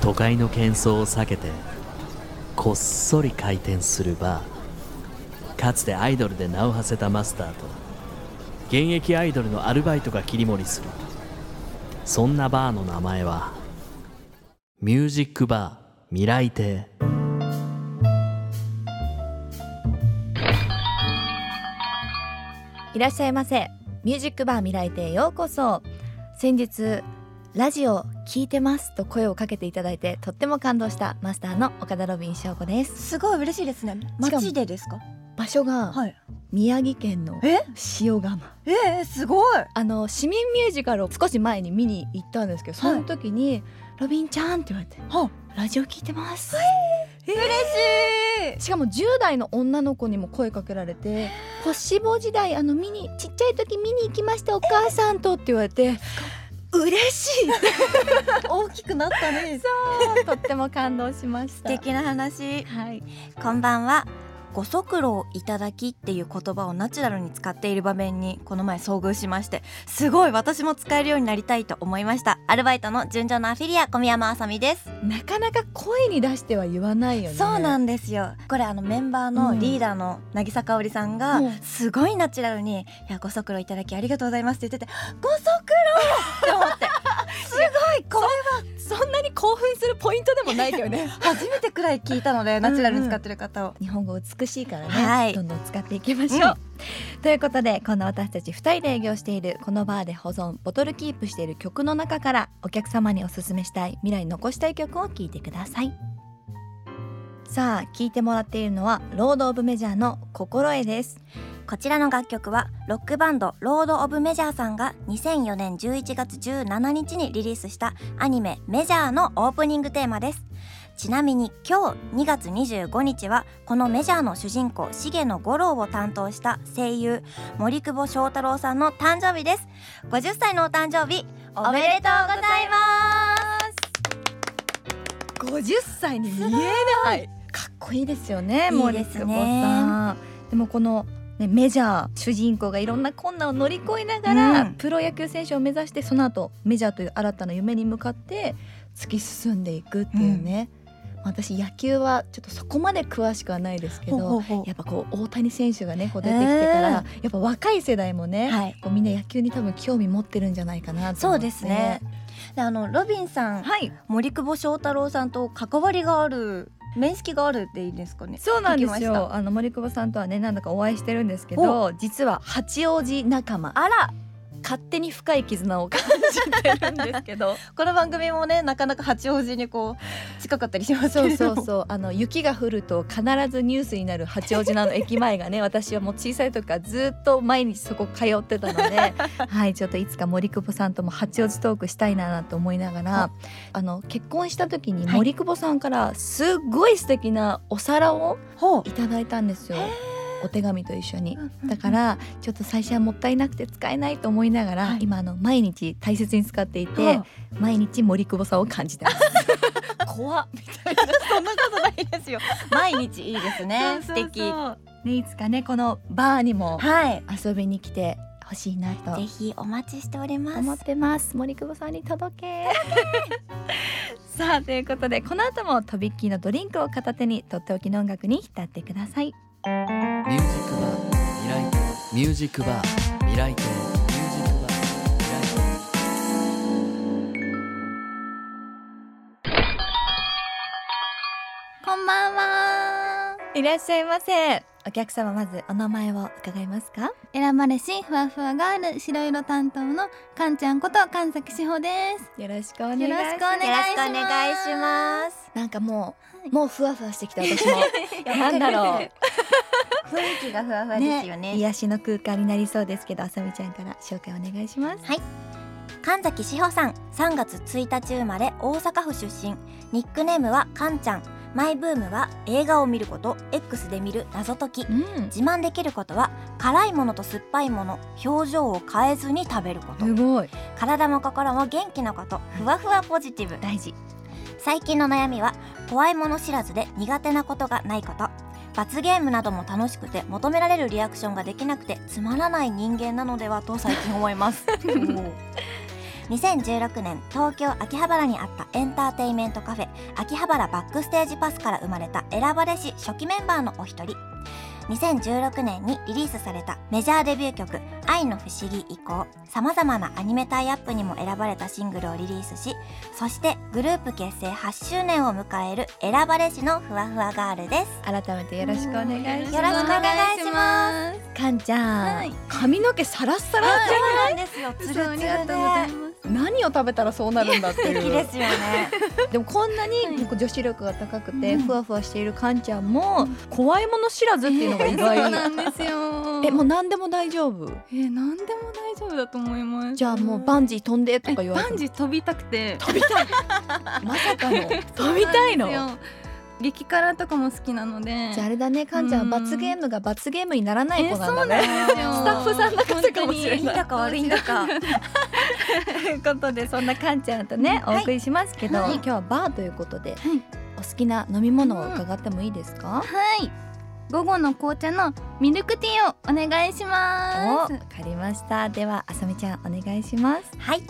都会の喧騒を避けてこっそり開店するバー。かつてアイドルで名を馳せたマスターと現役アイドルのアルバイトが切り盛りする。そんなバーの名前はミュージックバー未来亭。いらっしゃいませ。ミュージックバー未来亭ようこそ。先日ラジオ聞いてますと声をかけていただいてとっても感動したマスターの岡田ロビン翔子です。すごい嬉しいですね。街でですか？場所がはい。宮城県のえ？塩釜。えー、すごい。あの市民ミュージカルを少し前に見に行ったんですけどその時に、ロビンちゃんって言われてはラジオ聞いてます、嬉しい。しかも10代の女の子にも声かけられて「星坊時代あの見にちっちゃい時見に行きましたお母さんと」って言われて嬉しい。大きくなったね。そうとっても感動しました。素敵な話。はい。こんばんはご足労いただきっていう言葉をナチュラルに使っている場面にこの前遭遇しましてすごい私も使えるようになりたいと思いました。アルバイトの順調なアフィリア小宮山あさみです。なかなか声に出しては言わないよね。そうなんんですよ。これあのメンバーのリーダーの渚香織さんがうん。すごいナチュラルに「いやご足労いただきありがとうございます」って言ってて「ご足労!」って思って。すごいこそんなに興奮するポイントでもないけどね。れ 初めてくらい聞いたのでナチュラルに使ってる方を、日本語美しいからね、はい。どんどん使っていきましょう、ということでこんな私たち2人で営業しているこのバーで保存ボトルキープしている曲の中からお客様におすすめしたい未来に残したい曲を聴いてくださいさあ聴いてもらっているのはロード・オブ・メジャーの「心得」です。こちらの楽曲はロックバンドロード・オブ・メジャーさんが2004年11月17日にリリースしたアニメ「メジャー」のオープニングテーマです。ちなみに今日2月25日はこのメジャーの主人公重野五郎を担当した声優森久保祥太郎さんの誕生日です。50歳のお誕生日おめでとうございます。50歳に見えないこいいですよねいいですね。森久保さんでもこのね、メジャー主人公がいろんな困難を乗り越えながら、うん。プロ野球選手を目指してその後メジャーという新たな夢に向かって突き進んでいくっていうね、私野球はちょっとそこまで詳しくはないですけどやっぱこう大谷選手がねこう出てきてから、やっぱ若い世代もね、はい。こうみんな野球に多分興味持ってるんじゃないかなとそう思って。ですね。であのロビンさんはい。森久保祥太郎さんと関わりがある面識があるっていいですかね？そうなんですよ。あの森久保さんとはね何度かお会いしてるんですけど実は八王子仲間。あら勝手に深い絆を感じてるんですけど。この番組もねなかなか八王子にこう近かったりしますそうそうそう。あの雪が降ると必ずニュースになる八王子の駅前がね 私はもう小さい時からずっと毎日そこ通ってたので。はいちょっといつか森久保さんとも八王子トークしたいなと思いながら。あの結婚した時にはい。森久保さんからすっごい素敵なお皿をいただいたんですよお手紙と一緒に。だかうんらちょっと最初はもったいなくて使えないと思いながら、はい今あの毎日大切に使っていて、は毎日森久保さんを感じてます。怖っみたいな。そんなことないですよ 毎日いいですね素敵ねいつかねこのバーにもはい遊びに来てほしいなとぜひお待ちしております思ってます。森久保さんに届け。さあということでこの後もとびっきりのドリンクを片手にとっておきの音楽に浸ってください。ミュージックバー未来店ミュージックバー未来亭ミュージックバー未来店こんばんはいらっしゃいませ。お客様まずお名前を伺いますか？選ばれしふわふわガール白色担当のかんちゃんこと神崎志保ですよろしくお願いします。よろしくお願いしますなんかもう、もうふわふわしてきた私も。なんだろう。雰囲気がふわふわですよね癒しの空間になりそうですけど、あさみちゃんから紹介お願いします。はい神崎志保さん3月1日生まれ大阪府出身ニックネームはかんちゃんマイブームは映画を見ること X で見る謎解き。うん。自慢できることは辛いものと酸っぱいもの表情を変えずに食べること。すごい。体も心も元気なこと。ふわふわポジティブ。大事。最近の悩みは怖いもの知らずで苦手なことがないこと。罰ゲームなども楽しくて求められるリアクションができなくてつまらない人間なのではと最近思います 2016年東京秋葉原にあったエンターテインメントカフェ秋葉原バックステージパスから生まれた選ばれし初期メンバーのお一人。2016年にリリースされたメジャーデビュー曲「愛の不思議」以降さまざまなアニメタイアップにも選ばれたシングルをリリースしそしてグループ結成8周年を迎える選ばれしのふわふわガールです。改めてよろしくお願いします。よろしくお願いします。かんちゃん、はい。髪の毛サラッサラじゃそうなんですよ。つるつるで何を食べたらそうなるんだって素いう。敵ですよね。でもこんなに女子力が高くてうん。ふわふわしているかんちゃんも怖いもの知らずっていうのが意外、そうなんですよ。えもう何でも大丈夫？えー、何でも大丈夫だと思います。じゃあもうバンジー飛んでとか言われバても。ンジー飛びたくて。飛びたい。まさかの。飛びたいの？激辛とかも好きなので。じゃああれだねかんちゃん罰ゲームが罰ゲームにならない子なんだね。ですよ。スタッフさんだからかもしれない。いいんだか悪いんだかということでそんなかんちゃんとね、はい。お送りしますけど、はい。今日はバーということで、はい。お好きな飲み物を伺ってもいいですか、はい。午後の紅茶のミルクティーをお願いしおます。わかりました。ではあさみちゃんお願いします。はい。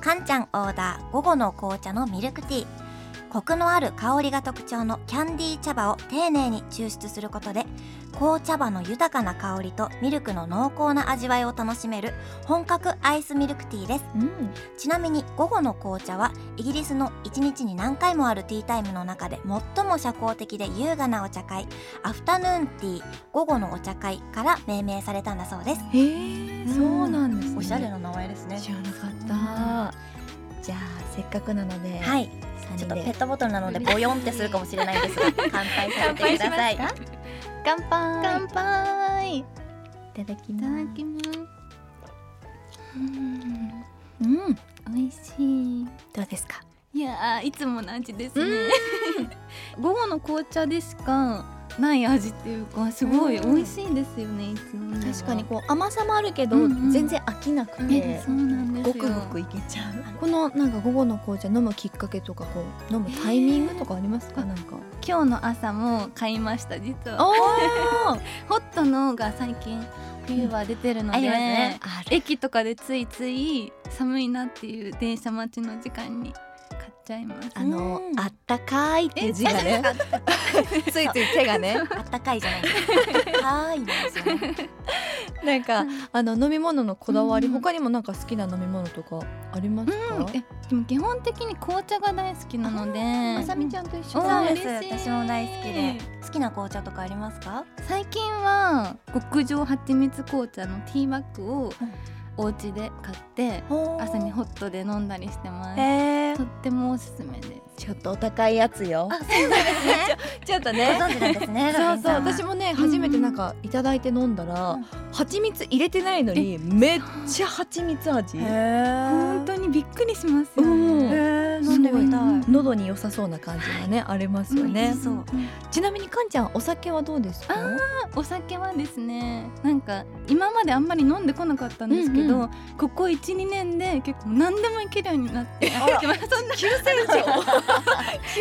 かんちゃんオーダー午後の紅茶のミルクティーコクのある香りが特徴のキャンディー茶葉を丁寧に抽出することで紅茶葉の豊かな香りとミルクの濃厚な味わいを楽しめる本格アイスミルクティーです。うん。ちなみに午後の紅茶はイギリスの1日に何回もあるティータイムの中で最も社交的で優雅なお茶会アフタヌーンティー午後のお茶会から命名されたんだそうです。へえ。そうなんですね。おしゃれな名前ですね。知らなかった。じゃあせっかくなので、はいちょっとペットボトルなのでボヨンってするかもしれないですが 乾杯させてください。乾杯乾杯。いいただきます。うん。うん。美味しい。どうですか？いやーいつもの味ですね。午後の紅茶でしか？ない味っていうかすごい美味しいですよねいつも。ね確かにこう甘さもあるけど、全然飽きなくて、えそうなんですよ。ごくごくいけちゃう。このなんか午後の紅茶飲むきっかけとかこう飲むタイミングとかありますか、えーなんか今日の朝も買いました実は。お ホットのが最近冬は出てるので、ね。あ駅とかでついつい寒いなっていう電車待ちの時間にちゃいますあのうんあったかいっていう字がね。ついつい手がね。あったかいじゃない。ですかいですよね。なんかあの飲み物のこだわり、うん。他にもなんか好きな飲み物とかありますか、うん。えでも基本的に紅茶が大好きなので。あさみちゃんと一緒。そうです。私も大好きで。好きな紅茶とかありますか？最近は極上蜂蜜紅茶のティーバッグをお家で買って朝にホットで飲んだりしてます。とってもおすすめですちょっとお高いやつよ。あそうなんですね。ちょっとご存知なんですねそうそう私もね初めてなんかいただいて飲んだら、うん。蜂蜜入れてないのにめっちゃ蜂蜜味。本当にびっくりしますようん。ね飲んでみたい。喉に良さそうな感じがねありますよね、ちなみにかんちゃんお酒はどうですか？あお酒はですねなんか今まであんまり飲んでこなかったんですけど、ここ12年で結構何でもいけるようになってあ そんな急成長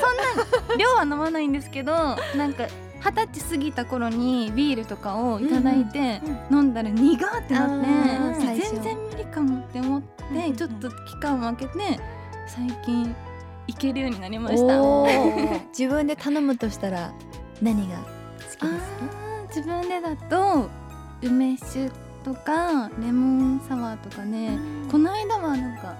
そんな量は飲まないんですけどなんか二十歳過ぎた頃にビールとかをいただいて飲んだら苦ってなって、全然無理かもって思って、ちょっと期間を空けて最近いけるようになりました。自分で頼むとしたら何が好きですか？自分でだと梅酒とかレモンサワーとかね、この間はなんか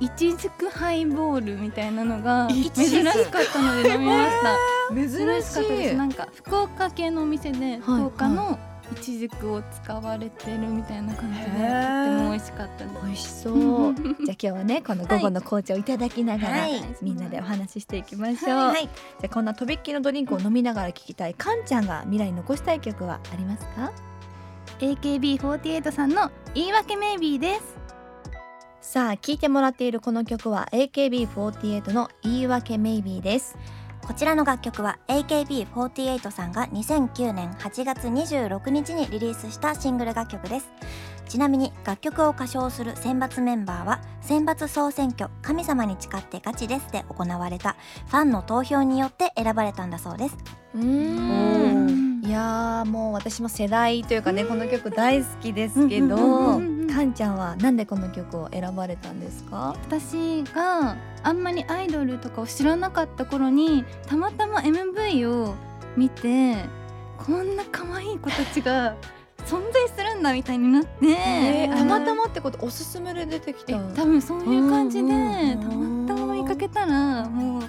いちじくハイボールみたいなのがい珍しかったので飲みました。珍珍しかったです。なんか福岡系のお店で福岡のいちじくを使われてるみたいな感じでとっても美味しかったです。美味しそう。じゃあ今日はねこの午後の紅茶をいただきながら、はい。みんなでお話ししていきましょう、はいじゃあこんなとびっきりのドリンクを飲みながら聴きたいかんちゃんが未来に残したい曲はありますか AKB48 さんの言い。訳メイビーです。さあ聴いてもらっているこの曲は AKB48 の言い訳メイビーです。こちらの楽曲は AKB48 さんが2009年8月26日にリリースしたシングル楽曲です。ちなみに楽曲を歌唱する選抜メンバーは選抜総選挙神様に誓ってガチですで行われたファンの投票によって選ばれたんだそうです。うん。いやーもう私も世代というかねこの曲大好きですけど、かんちゃんはなんでこの曲を選ばれたんですか？私があんまりアイドルとかを知らなかった頃にたまたま MV を見てこんな可愛い子たちが存在するんだみたいになって、えーたまたまってこと？おすすめで出てきえた。多分そういう感じでうんうんたまたま見かけたらもう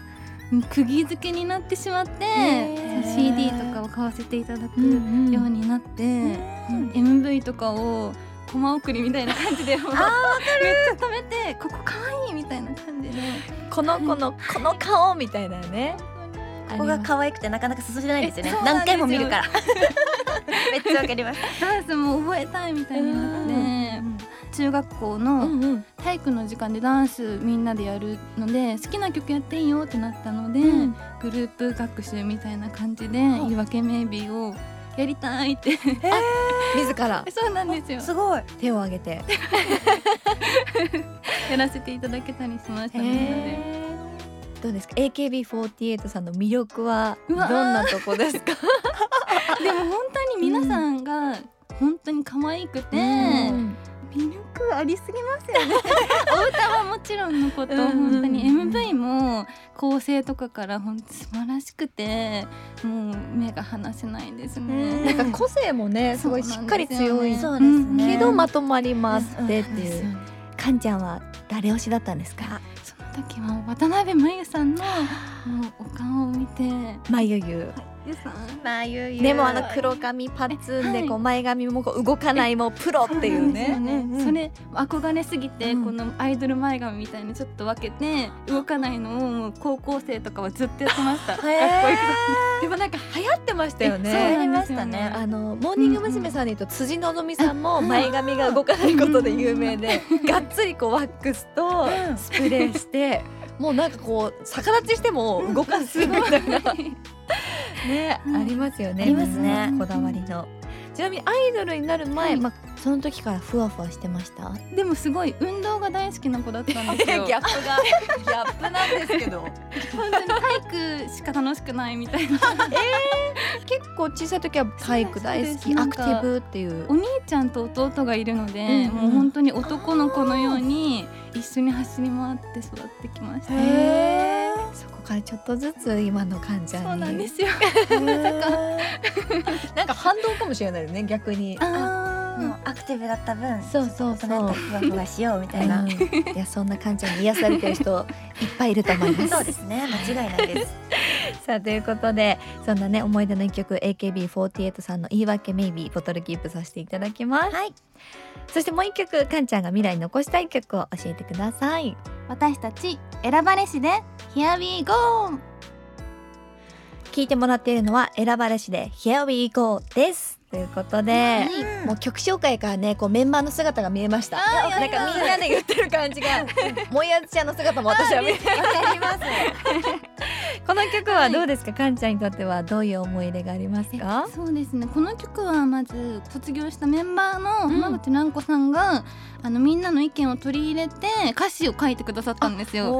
釘付けになってしまって、へー。CD とかを買わせていただくうんうんようになって、うん MV とかをコマ送りみたいな感じで もうめっちゃ食べてここ可愛いみたいな感じで。この子のこの顔みたいなね。ここが可愛くてなかなか進めないんですよね。何回も見るから。めっちゃわかります。ダンスも覚えたいみたいになって。中学校うの体育の時間でダンスみんなでやるので好きな曲やっていいよってなったので、うん。グループ学習みたいな感じでん言い訳メイビーをやりたいって。自ら。そうなんですよ。すごい。手を挙げて。やらせていただけたりしましたみんなで。へーどうですか？AKB48 さんの魅力はどんなとこですか？でも本当に皆さんが本当に可愛くて、うん。魅力ありすぎますよね。お歌はもちろんのこと、うん本当に。MV も構成とかから本当素晴らしくてもう目が離せないですね。なんか個性もねすごいしっかり強い。そうですね。けどまとまりますってっていう。ね。かんちゃんは誰推しだったんですか？時は渡辺真由さんのもうお顔を見てまゆゆ。ゆさんまあゆうゆう。でもあの黒髪パッツンではい。こう前髪もこう動かないもうプロっていうね。うんうんうん。それ憧れすぎて、うん。このアイドル前髪みたいにちょっと分けて動かないのをもう高校生とかはずっとやってました。へでもなんか流行ってましたよね。えそうなりましたね。あのモーニング娘。さんで言うと辻希美さんも前髪が動かないことで有名で、がっつりこうワックスとスプレーして、もうなんかこう逆立ちしても動かすみたいなね、うんありますよね。ありますねこだわりの。ちなみにアイドルになる前、はいまあその時からふわふわしてました？でもすごい運動が大好きな子だったんですよ。ップがギャップなんですけど。本当に体育しか楽しくないみたいな。結構小さい時は体育大好き、アクティブっていうお。兄ちゃんと弟がいるので、うんうんもう本当に男の子のように一緒に走り回って育ってきました。そこからちょっとずつ今の患者に。そうなんですよ。なんか反動かもしれないよね逆に。あもうアクティブだった分そうそうそう。ふわふわしようみたいな、うん。いやそんな患者に癒されてる人いっぱいいると思います。そうですね間違いないです。さあということでそんなね思い出の一曲 AKB48 さんの言い訳メイビーボトルキープさせていただきます。はい。そしてもう一曲かんちゃんが未来に残したい曲を教えてください。私たち選ばれしで Here we go! 聞いてもらっているのは選ばれしで Here we go! です。ということで、もう曲紹介からねこうメンバーの姿が見えました。なんかみんなで言ってる感じが もやちゃんの姿も私は見えます。この曲はどうですか、かんちゃんにとってはどういう思い入れがありますか？そうですね。この曲はまず卒業したメンバーのうん。浜口蘭子さんが、あのみんなの意見を取り入れて歌詞を書いてくださったんですよ。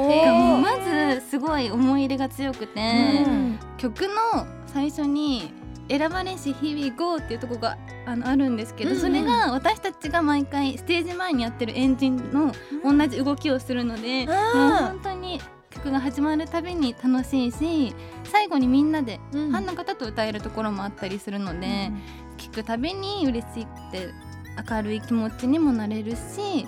まずすごい思い入れが強くて、うん。曲の最初に「選ばれし日々 GO」っていうところがあのあるんですけど、うんうん。それが私たちが毎回ステージ前にやってるエンジンの同じ動きをするので、もう本当に曲が始まるたびに楽しいし最後にみんなでファンの方と歌えるところもあったりするので、聴くたびに嬉しくて明るい気持ちにもなれるし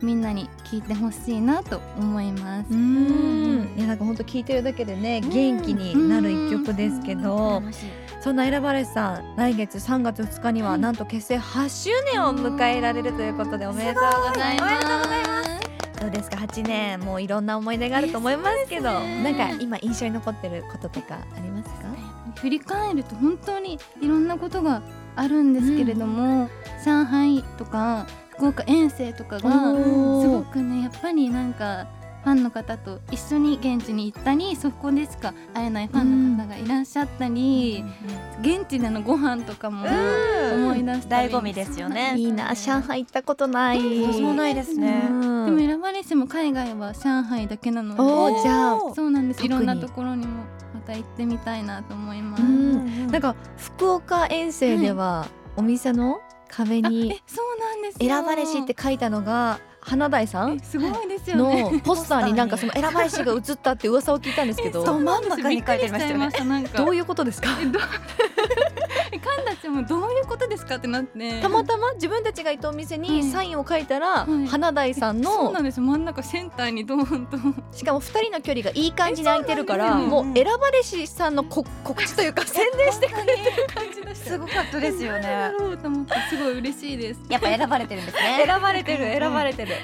みんなに聴いてほしいなと思います。うん。いやなんか本当聞いてるだけでね元気になる一曲ですけど、楽しいそんな選ばれしさん来月3月2日にはなんと結成8周年を迎えられるということでおめでとうございます。どうですか？8年もういろんな思い出があると思いますけどね。なんか今印象に残ってることとかありますか？振り返ると本当にいろんなことがあるんですけれども、上海とか福岡遠征とかがすごくねやっぱりなんかファンの方と一緒に現地に行ったりそこでしか会えないファンの方がいらっしゃったり、現地でのご飯とかも思い出したり。醍醐味ですよね。いいな。上海行ったことない。私もないですねうんでも選ばれしも海外は上海だけなのでおーじゃあそうなんですいろんなところにもまた行ってみたいなと思います、うんなんか福岡遠征ではお店の壁あにえそうなんですよ選ばれしって書いたのが花大さん？えすごいですよね。のポスターになんかその選ばれしが映ったって噂を聞いたんですけど ど真ん中に書いてましたよね。どういうことですか？カンたちもどういうことですかってなって。たまたま自分たちがいたお店にサインを書いたら、はい。花大さんのそうなんです真ん中センターにドーンと。しかも二人の距離がいい感じに空いてるからえそうなんですよもう選ばれしさんのこ告知というか宣伝してくれてる感じだしすごかったですよやねろうと思ってすごい嬉しいです。やっぱ選ばれてるんですね。選ばれてる選ばれてる。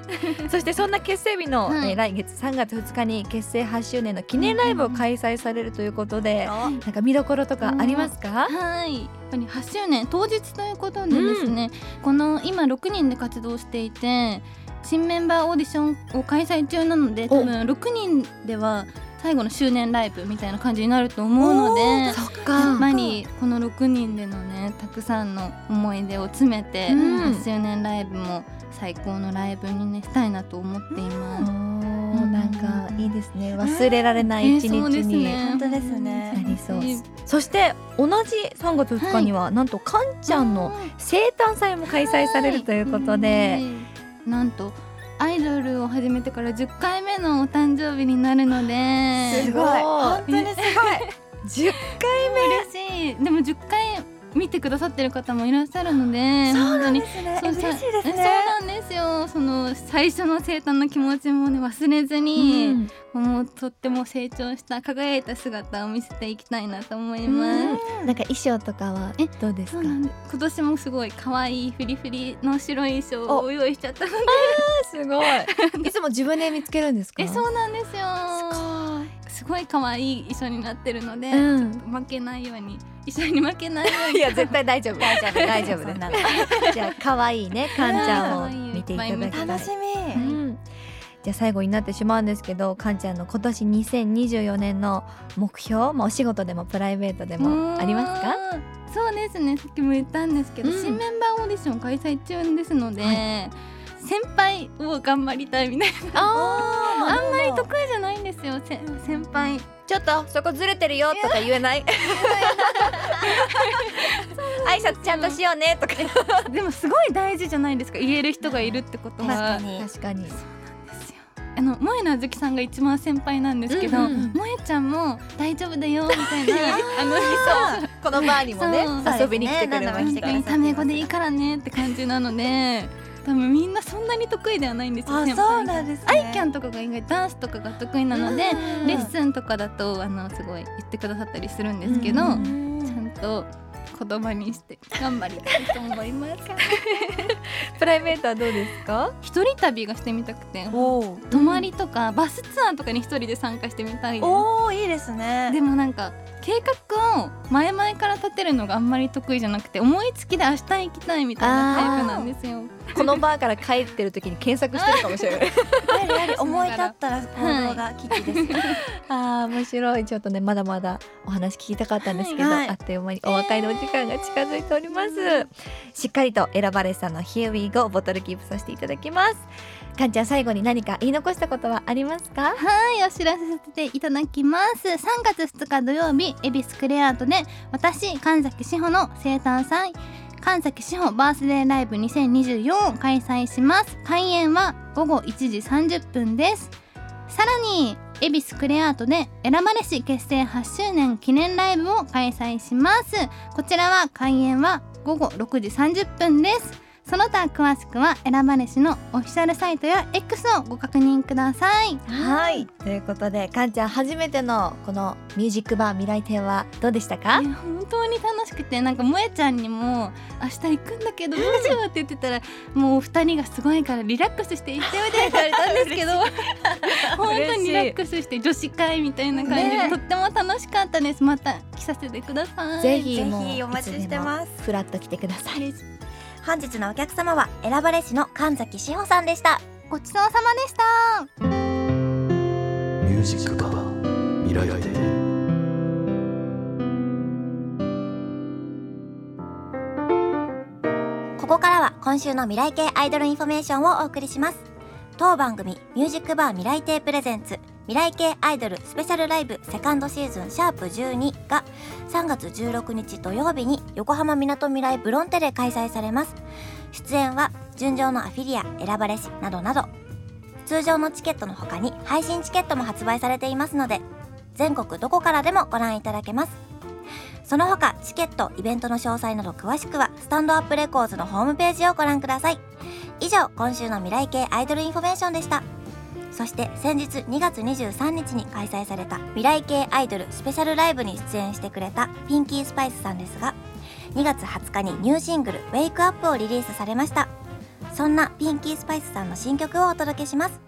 そしてそんな結成日の、はいえー来月3月2日に結成8周年の記念ライブを開催されるということで、なんか見どころとかありますか、はい、やっぱり8周年当日ということでですね、この今6人で活動していて新メンバーオーディションを開催中なので多分6人では最後の周年ライブみたいな感じになると思うのでそっやっぱりこの6人でのねたくさんの思い出を詰めて、うん。8周年ライブも最高のライブにねしたいなと思っていおます。ーなんかいいですね。忘れられない一日えー本当ですね。なりそう。えーそして同じ3月2日には、なんとかんちゃんの生誕祭も開催されるということで、うんなんとアイドルを始めてから10回目のお誕生日になるので。すごい。本当にす10 嬉しい。でも10回見てくださってる方もいらっしゃるので本当にごいですね。そう嬉しいですえそうねなんですよ。その最初の生誕の気持ちもね忘れずに、もうとっても成長した輝いた姿を見せていきたいなと思います、なんか衣装とかはえどうですか？今年もすごい可愛いフリフリの白い衣装を用意しちゃったので。すごい。いつも自分で見つけるんですか？えそうなんですよ。すごい可愛い衣装になってるので、うん。ちょっと負けないように衣装に負けないように。いや絶対大丈夫。大丈夫大丈夫。ですじゃあ可愛いねかんちゃんを見ていただきたい楽しうみん。じゃあ最後になってしまうんですけどかんちゃんの今年2024年の目標、まあ、お仕事でもプライベートでもありますか？うんそうですね。さっきも言ったんですけど、うん。新メンバーオーディション開催中ですので、は先輩を頑張りたいみたいな。ああんまり得意じゃないんですよ。せ先輩。ちょっとそこずれてるよとか言えない？挨拶ちゃんとしようねとか。でもすごい大事じゃないですか。言える人がいるってことは。確かに。あの萌えなあずきさんが一番先輩なんですけど、うんうん萌えちゃんも大丈夫だよみたいな。あのそう。このバーにもね遊びに来てくれました何度も来てくれタメ語でいいからねって感じなので多分みんなそんなに得意ではないんですよあ先輩そうなんですね。アイキャンとかが意外ダンスとかが得意なのでうんレッスンとかだとあのすごい言ってくださったりするんですけど、うちゃうん。んと言葉にして頑張りたいと思います。プライベートはどうですか？一人旅がしてみたくて泊まりとかバスツアーとかに一人で参加してみたいです。おーいいですね。でもなんか計画を前々から立てるのがあんまり得意じゃなくて思いつきで明日行きたいみたいなタイプなんですよ。このバーから帰ってる時に検索してるかもしれない。やはり思い立ったら行動が危機です。よあー面白い。ちょっとねまだまだお話聞きたかったんですけど、はい。あっという間にお別れのお時間が近づいております、しっかりと選ばれさんの Here we go ボトルキープさせていただきます。かんちゃん最後に何か言い残したことはありますか？はいお知らせさせていただきます。3月2日土曜日恵比寿クレアートで私神崎志保の生誕祭神崎志保バースデーライブ2024を開催します。開演は午後1時30分です。さらに恵比寿クレアートで選ばれし結成8周年記念ライブを開催します。こちらは開演は午後6時30分です。その他詳しくは選ばれしのオフィシャルサイトや X をご確認ください。はい。ということでかんちゃん初めてのこのミュージックバー未来亭はどうでしたか？本当に楽しくてなんか萌えちゃんにも明日行くんだけどどうしようって言ってたらもう二人がすごいからリラックスして行っておいでって言われたんですけど本当にリラックスして女子会みたいな感じで、ねとっても楽しかったです。また来させてください。ぜひぜひお待ちしてます。フラッと来てください本日のお客様は選ばれしの神崎志保さんでした。ごちそうさまでした。ミュージックバー未来亭ここからは今週の未来系アイドルインフォメーションをお送りします。当番組ミュージックバー未来亭プレゼンツ未来系アイドルスペシャルライブセカンドシーズンシャープ12が3月16日土曜日に横浜みなとみらいブロンテで開催されます。出演は純情のアフィリア選ばれしなどなど。通常のチケットの他に配信チケットも発売されていますので全国どこからでもご覧いただけます。その他チケットイベントの詳細など詳しくはスタンドアップレコーズのホームページをご覧ください。以上今週の未来系アイドルインフォメーションでした。そして先日2月23日に開催された未来系アイドルスペシャルライブに出演してくれたピンキースパイスさんですが2月20日にニューシングル「ウェイクアップをリリースされました。そんなピンキースパイスさんの新曲をお届けします。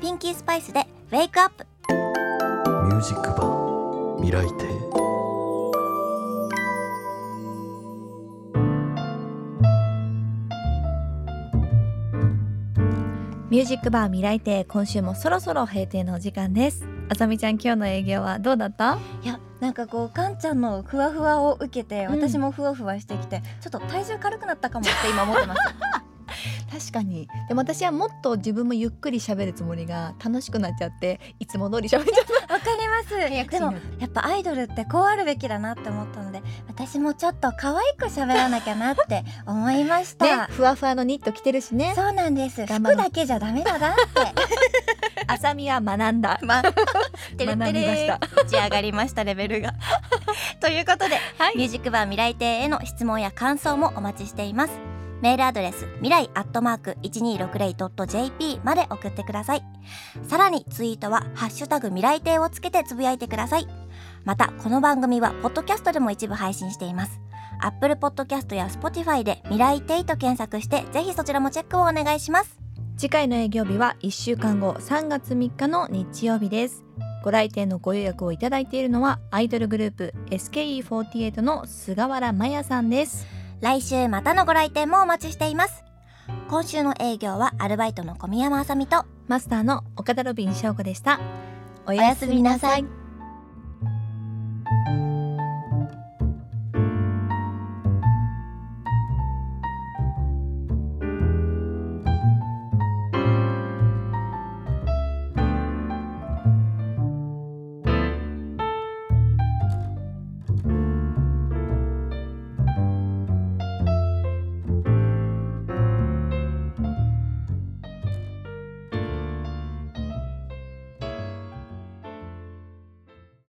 ピンキースパイスで「ウェイクアップ。ミュージックバー未来亭ミュージックバー未来亭今週もそろそろ閉店のお時間です。あさみちゃん今日の営業はどうだった？いやなんかこうかんちゃんのふわふわを受けてうん。私もふわふわしてきて、ちょっと体重軽くなったかもって今思ってます確かに。でも私はもっと自分もゆっくり喋るつもりが楽しくなっちゃっていつも通り喋っちゃっわかります。でもやっぱアイドルってこうあるべきだなって思ったので私もちょっと可愛く喋らなきゃなって 思いました。たねふわふわのニット着てるしね。そうなんです。服だけじゃダメだなって。あさみは学んだ。ま てれてれた打ち上がりましたレベルが。ということで、はい。ミュージックバー未来亭への質問や感想もお待ちしていますメールアドレス未来アットマーク 1260.jp まで送ってください。さらにツイートはハッシュタグ未来亭をつけてつぶやいてください。またこの番組はポッドキャストでも一部配信しています。Apple Podcast や Spotify で未来亭と検索してぜひそちらもチェックをお願いします。次回の営業日は1週間後3月3日の日曜日です。ご来店のご予約をいただいているのはアイドルグループ SKE48 の菅原麻也さんです。来週またのご来店もお待ちしています。今週の営業はアルバイトの小宮山あさみとマスターの岡田ロビン翔子でした。おやすみなさい。